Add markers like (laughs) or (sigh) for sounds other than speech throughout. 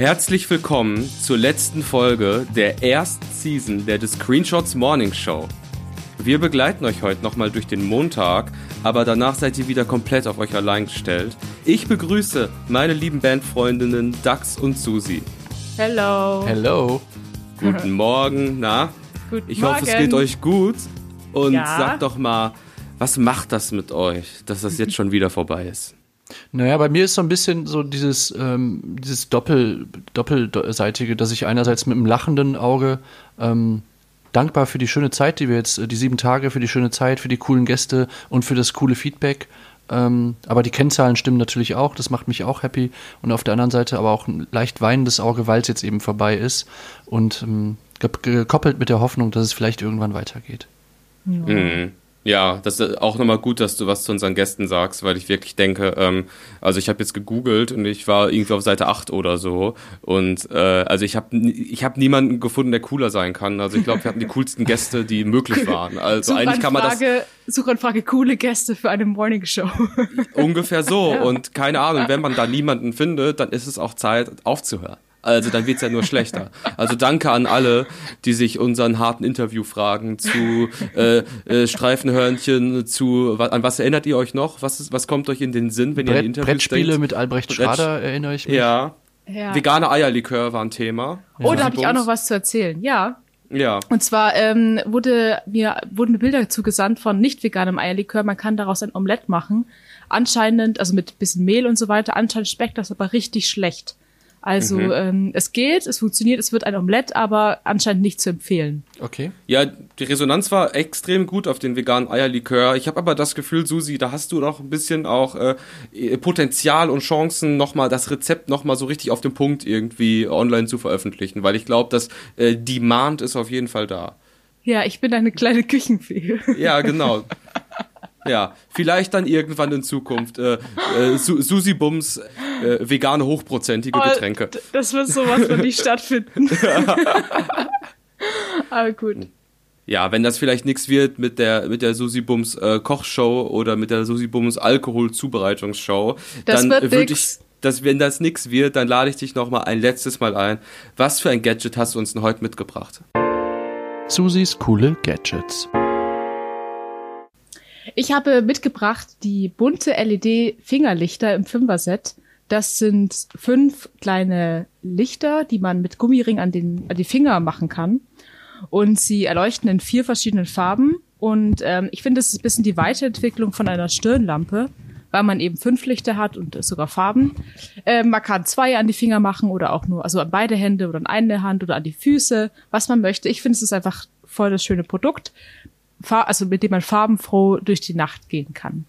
Herzlich willkommen zur letzten Folge der ersten Season der The Screenshots Morning Show. Wir begleiten euch heute nochmal durch den Montag, aber danach seid ihr wieder komplett auf euch allein gestellt. Ich begrüße meine lieben Bandfreundinnen Dax und Susi. Hello. Hello. Guten (laughs) Morgen, na? Guten Ich hoffe, es Morgen. geht euch gut. Und Ja. sagt doch mal, was macht das mit euch, dass das jetzt schon wieder vorbei ist? Naja, bei mir ist so ein bisschen so dieses, ähm, dieses Doppel, Doppelseitige, dass ich einerseits mit einem lachenden Auge ähm, dankbar für die schöne Zeit, die wir jetzt, äh, die sieben Tage, für die schöne Zeit, für die coolen Gäste und für das coole Feedback. Ähm, aber die Kennzahlen stimmen natürlich auch, das macht mich auch happy. Und auf der anderen Seite aber auch ein leicht weinendes Auge, weil es jetzt eben vorbei ist. Und ähm, ge- gekoppelt mit der Hoffnung, dass es vielleicht irgendwann weitergeht. Mhm. Ja, das ist auch nochmal gut, dass du was zu unseren Gästen sagst, weil ich wirklich denke, ähm, also ich habe jetzt gegoogelt und ich war irgendwie auf Seite 8 oder so und äh, also ich habe ich hab niemanden gefunden, der cooler sein kann. Also ich glaube, wir hatten die coolsten Gäste, die (laughs) möglich waren. Also eigentlich kann man das Suchanfrage, coole Gäste für eine Morning Show. ungefähr so (laughs) und keine Ahnung, wenn man da niemanden findet, dann ist es auch Zeit aufzuhören. Also dann wird's ja nur schlechter. Also danke an alle, die sich unseren harten Interviewfragen zu äh, äh, Streifenhörnchen, zu an was erinnert ihr euch noch? Was, ist, was kommt euch in den Sinn, wenn ihr an Brett, die Interviews Brettspiele denkt? mit Albrecht Brett- Schrader erinnere ich mich. Ja. Ja. Vegane Eierlikör war ein Thema. Oh, da habe ich auch noch was zu erzählen. Ja. Ja. Und zwar ähm, wurde mir wurden mir Bilder zugesandt von nicht veganem Eierlikör. Man kann daraus ein Omelett machen. Anscheinend, also mit bisschen Mehl und so weiter. Anscheinend schmeckt das aber richtig schlecht. Also Mhm. ähm, es geht, es funktioniert, es wird ein Omelett, aber anscheinend nicht zu empfehlen. Okay. Ja, die Resonanz war extrem gut auf den veganen Eierlikör. Ich habe aber das Gefühl, Susi, da hast du noch ein bisschen auch äh, Potenzial und Chancen, nochmal das Rezept nochmal so richtig auf den Punkt irgendwie online zu veröffentlichen, weil ich glaube, dass äh, Demand ist auf jeden Fall da. Ja, ich bin eine kleine Küchenfee. (laughs) Ja, genau. Ja, vielleicht dann irgendwann in Zukunft äh, äh, Su Susi Bums äh, vegane hochprozentige Getränke. D- Das wird sowas von nicht stattfinden. (laughs) aber gut. Ja, wenn das vielleicht nichts wird mit der mit der Susi Bums äh, Kochshow oder mit der Susi Bums Alkoholzubereitungsshow, Das dann wird würde ich dass wenn das nichts wird, dann lade ich dich noch mal ein letztes Mal ein. Was für ein Gadget hast du uns denn heute mitgebracht? Susis coole Gadgets. Ich habe mitgebracht die bunte LED-Fingerlichter im Fünfer-Set. Das sind fünf kleine Lichter, die man mit Gummiring an, den, an die Finger machen kann. Und sie erleuchten in vier verschiedenen Farben. Und ähm, ich finde, es ist ein bisschen die Weiterentwicklung von einer Stirnlampe, weil man eben fünf Lichter hat und sogar Farben. Ähm, man kann zwei an die Finger machen oder auch nur, also an beide Hände oder an eine Hand oder an die Füße, was man möchte. Ich finde, es ist einfach voll das schöne Produkt. Also mit dem man farbenfroh durch die Nacht gehen kann.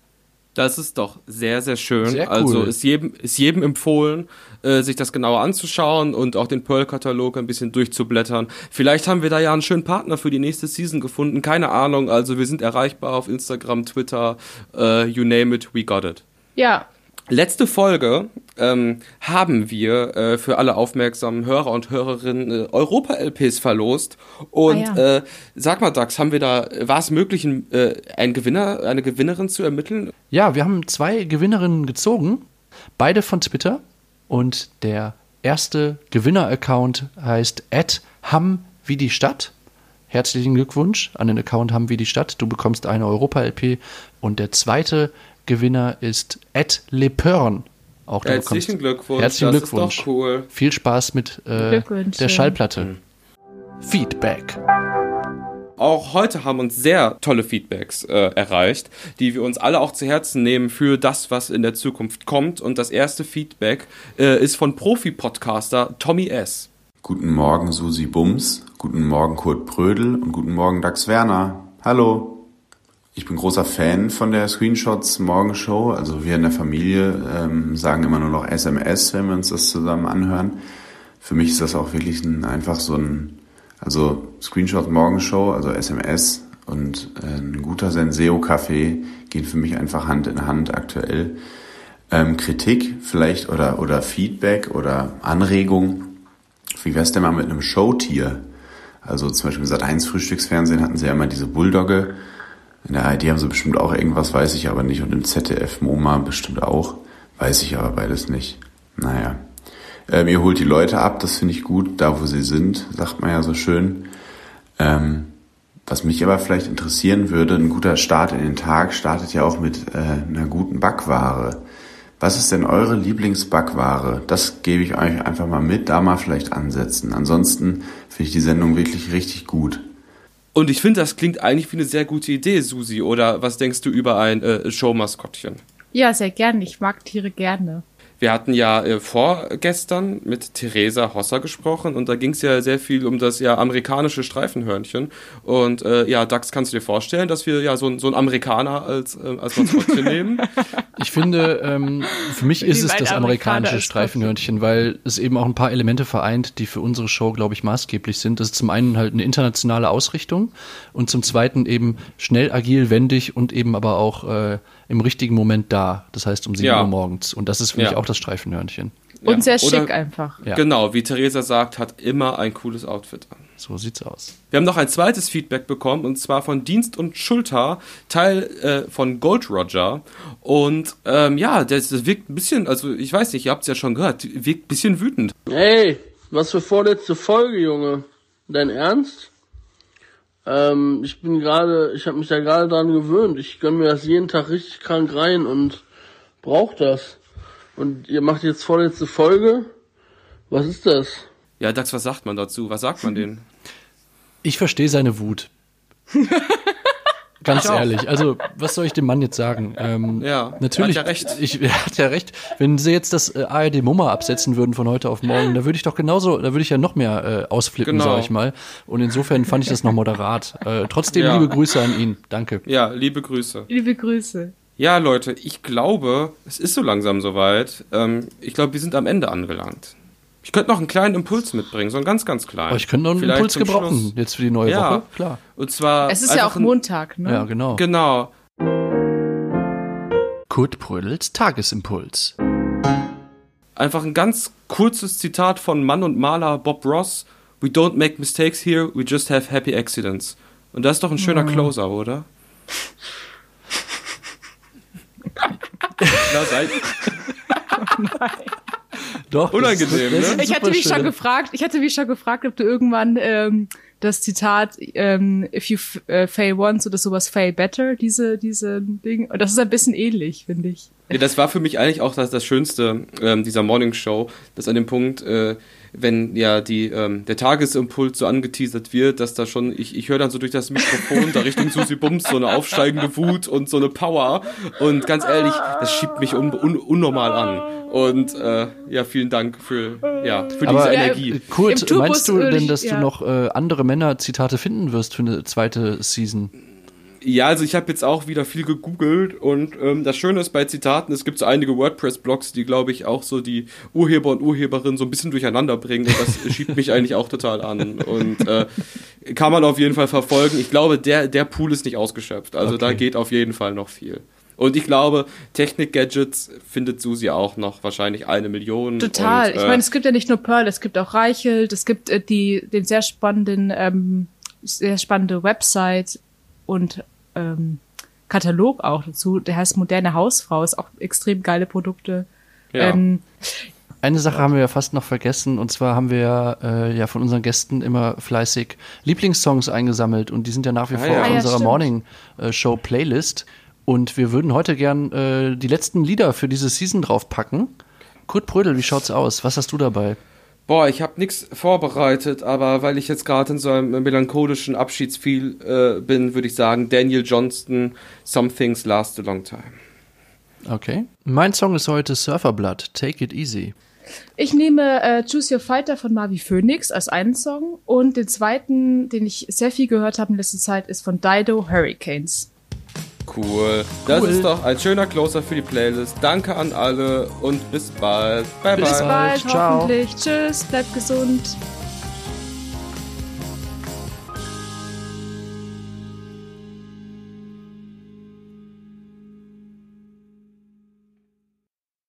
Das ist doch sehr, sehr schön. Sehr cool. Also ist jedem, ist jedem empfohlen, äh, sich das genauer anzuschauen und auch den Pearl-Katalog ein bisschen durchzublättern. Vielleicht haben wir da ja einen schönen Partner für die nächste Season gefunden. Keine Ahnung. Also wir sind erreichbar auf Instagram, Twitter, äh, you name it, we got it. Ja, Letzte Folge ähm, haben wir äh, für alle aufmerksamen Hörer und Hörerinnen äh, Europa-LPs verlost. Und Ah, ja. äh, sag mal, Dax, haben wir da, war es möglich, ein, äh, einen Gewinner, eine Gewinnerin zu ermitteln? Ja, wir haben zwei Gewinnerinnen gezogen, beide von Twitter. Und der erste Gewinner-Account heißt @ham wie die Stadt. Herzlichen Glückwunsch an den Account ham wie die Stadt. Du bekommst eine Europa-LP. Und der zweite Gewinner ist @lepörn. Auch du Herzlichen bekommst- Glückwunsch. Herzlichen das Glückwunsch. ist doch cool. Viel Spaß mit äh, der Schallplatte. Feedback. Auch heute haben uns sehr tolle Feedbacks äh, erreicht, die wir uns alle auch zu Herzen nehmen für das, was in der Zukunft kommt. Und das erste Feedback äh, ist von Profi-Podcaster Tommy S. Guten Morgen Susi Bums, guten Morgen Kurt Brödel und guten Morgen Dax Werner. Hallo. Ich bin großer Fan von der Screenshots Morgenshow. Also wir in der Familie ähm, sagen immer nur noch SMS, wenn wir uns das zusammen anhören. Für mich ist das auch wirklich ein, einfach so ein, also Screenshots Morgenshow, also SMS und äh, ein guter Senseo-Kaffee gehen für mich einfach Hand in Hand aktuell. Ähm, Kritik vielleicht oder, oder Feedback oder Anregung wie wär's denn mal mit einem Showtier? Also zum Beispiel im Sat1 Frühstücksfernsehen hatten sie ja immer diese Bulldogge. In der ARD haben sie bestimmt auch irgendwas, weiß ich aber nicht. Und im ZDF MoMA bestimmt auch. Weiß ich aber beides nicht. Naja. Ähm, ihr holt die Leute ab, das finde ich gut, da wo sie sind, sagt man ja so schön. Ähm, was mich aber vielleicht interessieren würde, ein guter Start in den Tag startet ja auch mit äh, einer guten Backware. Was ist denn eure Lieblingsbackware? Das gebe ich euch einfach mal mit, da mal vielleicht ansetzen. Ansonsten finde ich die Sendung wirklich richtig gut. Und ich finde, das klingt eigentlich wie eine sehr gute Idee, Susi. Oder was denkst du über ein äh, Showmaskottchen? Ja, sehr gerne. Ich mag Tiere gerne. Wir hatten ja äh, vorgestern mit Theresa Hosser gesprochen und da ging es ja sehr viel um das ja amerikanische Streifenhörnchen. Und äh, ja, Dax, kannst du dir vorstellen, dass wir ja so, ein, so einen Amerikaner als, äh, als Maskottchen (laughs) nehmen? Ich finde, ähm, für mich ist es das amerikanische Streifenhörnchen, weil es eben auch ein paar Elemente vereint, die für unsere Show, glaube ich, maßgeblich sind. Das ist zum einen halt eine internationale Ausrichtung und zum zweiten eben schnell, agil, wendig und eben aber auch äh, im richtigen Moment da. Das heißt um 7 Ja. Uhr morgens. Und das ist für Ja. mich auch das Streifenhörnchen. Und Ja. sehr schick Oder- einfach. Ja. Genau, wie Theresa sagt, hat immer ein cooles Outfit an. So sieht's aus. Wir haben noch ein zweites Feedback bekommen und zwar von Dienst und Schulter, Teil äh, von Gold Roger. Und ähm, ja, das, das wirkt ein bisschen, also ich weiß nicht, ihr habt es ja schon gehört, wirkt ein bisschen wütend. Ey, was für vorletzte Folge, Junge. Dein Ernst? Ähm, ich bin gerade, ich habe mich da gerade dran gewöhnt. Ich gönn mir das jeden Tag richtig krank rein und brauch das. Und ihr macht jetzt vorletzte Folge? Was ist das? Ja, Dax, was sagt man dazu? Was sagt man denen? Ich verstehe seine Wut. (laughs) Ganz ehrlich, also was soll ich dem Mann jetzt sagen? Ähm, Ja, natürlich. er hat ja recht. Ich, (laughs) er hat ja recht. Wenn sie jetzt das äh, ARD Mummer absetzen würden von heute auf morgen, da würde ich doch genauso, da würde ich ja noch mehr äh, ausflippen, Genau. sag ich mal. Und insofern fand ich das noch moderat. Äh, trotzdem Ja. liebe Grüße an ihn. Danke. Ja, liebe Grüße. Liebe Grüße. Ja, Leute, ich glaube, es ist so langsam soweit. Ähm, ich glaube, wir sind am Ende angelangt. Ich könnte noch einen kleinen Impuls mitbringen, so einen ganz, ganz kleinen. Aber ich könnte noch einen Vielleicht Impuls gebrauchen Schluss. jetzt für die neue Ja. Woche. Klar. Und zwar. Es ist ja auch ein- Montag, ne? Ja, genau. Genau. Kurt Prödels Tagesimpuls. Einfach ein ganz kurzes Zitat von Mann und Maler Bob Ross. We don't make mistakes here, we just have happy accidents. Und das ist doch ein schöner Closer, oder? (laughs) Na, sei, (laughs) Doch. Unangenehm, das, das ne? Ich hatte mich schon gefragt, ich hatte mich schon gefragt, ob du irgendwann ähm, das Zitat ähm, If you f- äh, fail once oder sowas fail better, diese diese Ding. Und das ist ein bisschen ähnlich, finde ich. Ja, das war für mich eigentlich auch das, das Schönste ähm, dieser Morning Show, dass an dem Punkt, äh, wenn ja die, ähm, der Tagesimpuls so angeteasert wird, dass da schon, ich, ich höre dann so durch das Mikrofon da Richtung Susi Bums so eine aufsteigende Wut und so eine Power. Und ganz ehrlich, das schiebt mich un, un, unnormal an. Und äh, ja, vielen Dank für, ja, für diese Aber Ja, Energie. äh, Kurt, meinst du denn, ich- dass ja. du noch äh, andere Männer-Zitate finden wirst für eine zweite Season? Ja, also ich habe jetzt auch wieder viel gegoogelt und ähm, das Schöne ist bei Zitaten, es gibt so einige WordPress-Blogs, die, glaube ich, auch so die Urheber und Urheberinnen so ein bisschen durcheinander bringen und das (laughs) schiebt mich eigentlich auch total an und äh, kann man auf jeden Fall verfolgen. Ich glaube, der, der Pool ist nicht ausgeschöpft, also da Okay. geht auf jeden Fall noch viel. Und ich glaube, Technik-Gadgets findet Susi auch noch wahrscheinlich eine Million. Total. Und, ich äh, meine, es gibt ja nicht nur Pearl, es gibt auch Reichelt, es gibt äh, die den sehr spannenden, ähm, sehr spannende Website und ähm, Katalog auch dazu. Der heißt Moderne Hausfrau, ist auch extrem geile Produkte. ja. Ähm, Eine Sache haben wir ja fast noch vergessen, und zwar haben wir ja, äh, ja von unseren Gästen immer fleißig Lieblingssongs eingesammelt und die sind ja nach wie Ah, vor ja. auf Ah, ja, unserer stimmt. Morning äh, Show Playlist. Und wir würden heute gern äh, die letzten Lieder für diese Season draufpacken. Kurt Brödel, wie schaut's aus? Was hast du dabei? Boah, ich habe nichts vorbereitet, aber weil ich jetzt gerade in so einem melancholischen Abschiedsfeel äh, bin, würde ich sagen, Daniel Johnston, Some Things Last a Long Time. Okay. Mein Song ist heute Surferblood, Take It Easy. Ich nehme äh, Choose Your Fighter von Marvi Phoenix als einen Song und den zweiten, den ich sehr viel gehört habe in letzter Zeit, ist von Dido Hurricanes. Cool. Das Cool. ist doch ein schöner Closer für die Playlist. Danke an alle und bis bald. Bye Bis bye. Bis bald. bald, Ciao. hoffentlich. Tschüss, bleibt gesund.